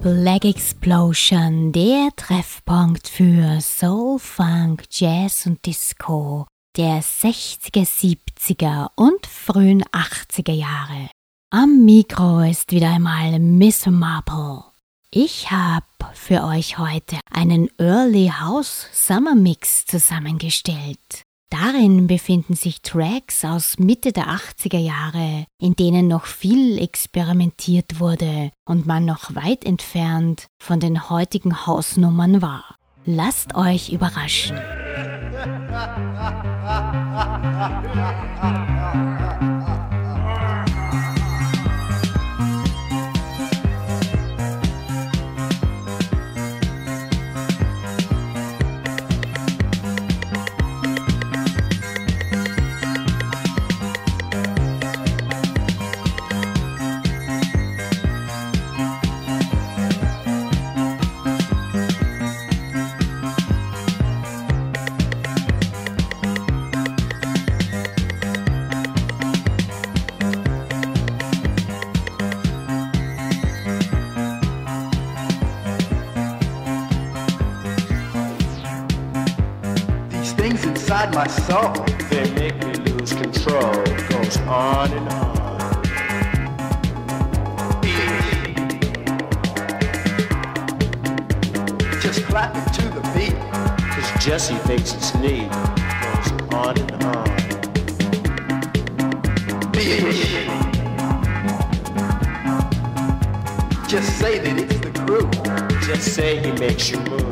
Black Explosion, der Treffpunkt für Soul, Funk, Jazz und Disco der 60er, 70er und frühen 80er Jahre. Am Mikro ist wieder einmal Miss Marple. Ich habe für euch heute einen Early House Summer Mix zusammengestellt. Darin befinden sich Tracks aus Mitte der 80er Jahre, in denen noch viel experimentiert wurde und man noch weit entfernt von den heutigen Hausnummern war. Lasst euch überraschen. inside my soul. They make me lose control. Goes on and on. Just clap it to the beat. Cause Jesse thinks it's neat. Goes on and on. Just say that it's the crew. Just say he makes you move.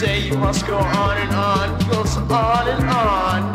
Say you must go on and on. Goes on and on.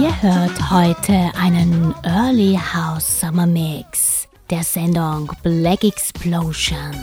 Ihr hört heute einen Early House Summer Mix der Sendung Black Explosion.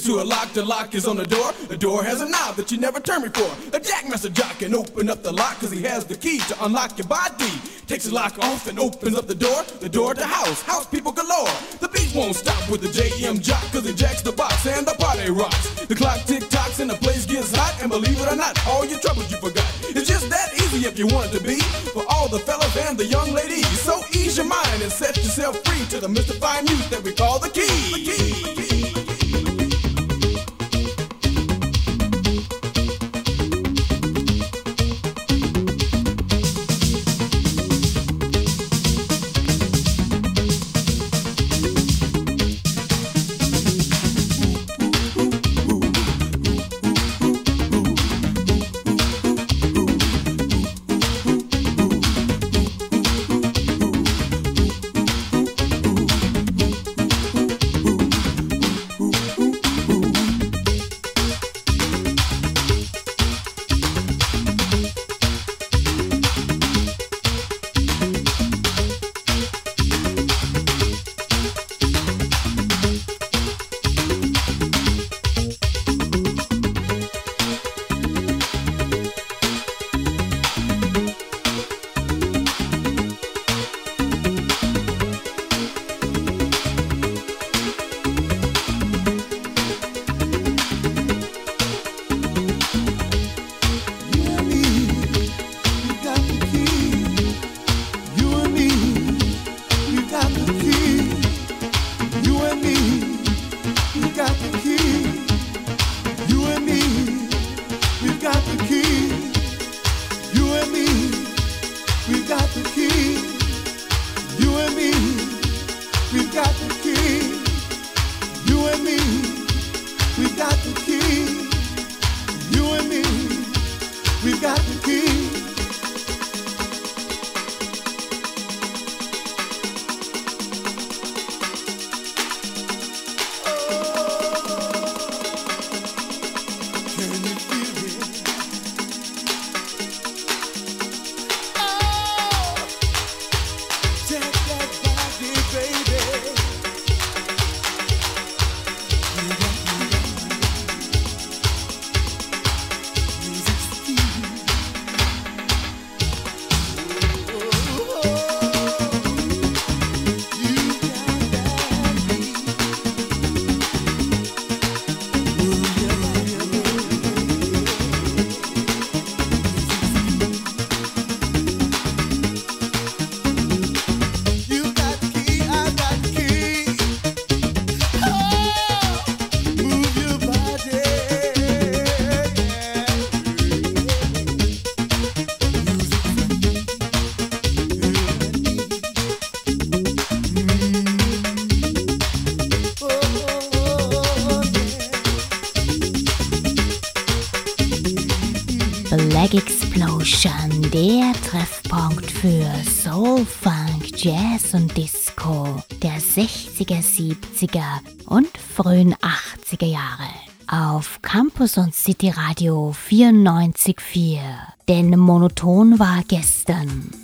The key is to a lock. The lock is on the door. The door has a knob that you never turn before. A jackmaster jock can open up the lock because he has the key to unlock your body. Takes the lock off and opens up the door. The door to house. House people galore. The beat won't stop with the JM jock because he jacks the box and the party rocks. The clock tick tocks and the place gets hot. And believe it or not, all your troubles you forgot. It's just that easy if you want it to be. For all the fellas and the young ladies. So ease your mind and set yourself free to the mystifying youth that we call. The Jazz und Disco der 60er, 70er und frühen 80er Jahre. Auf Campus und City Radio 94.4. Denn monoton war gestern.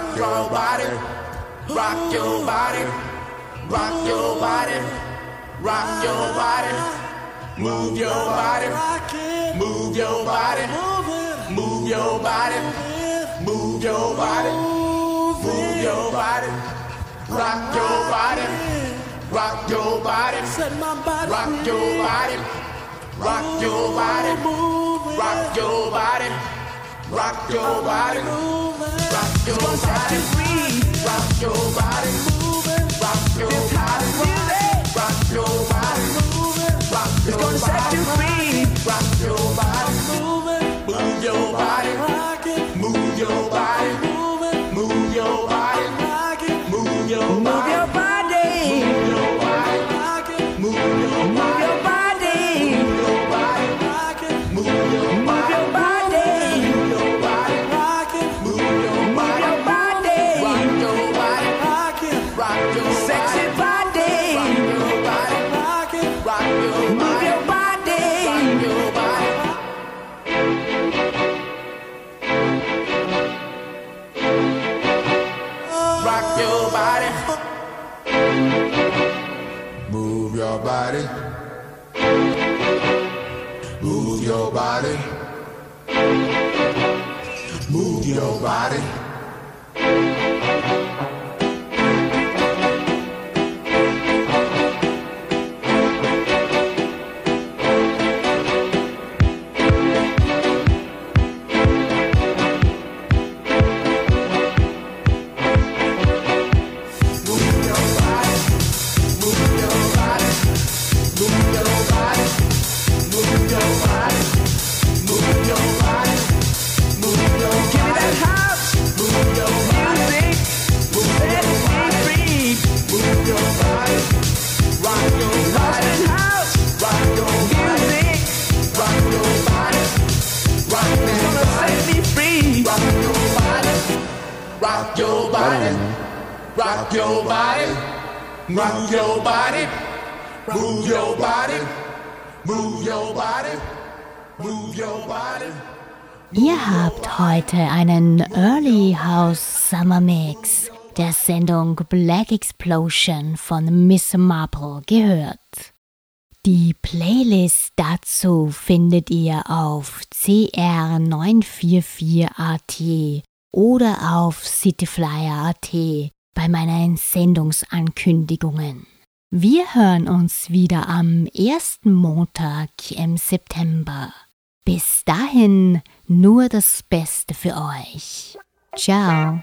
rock your body, rock your body, rock your body, rock your body, move your body, move your body, move your body, move your body, move your body, rock your body, rock your body, rock your body, rock your body, move, rock your body, rock your body. move set you free. Body. Move your body. Move your body. Black Explosion von Miss Marple gehört. Die Playlist dazu findet ihr auf cr944.at oder auf cityflyer.at bei meinen Sendungsankündigungen. Wir hören uns wieder am ersten Montag im September. Bis dahin nur das Beste für euch. Ciao.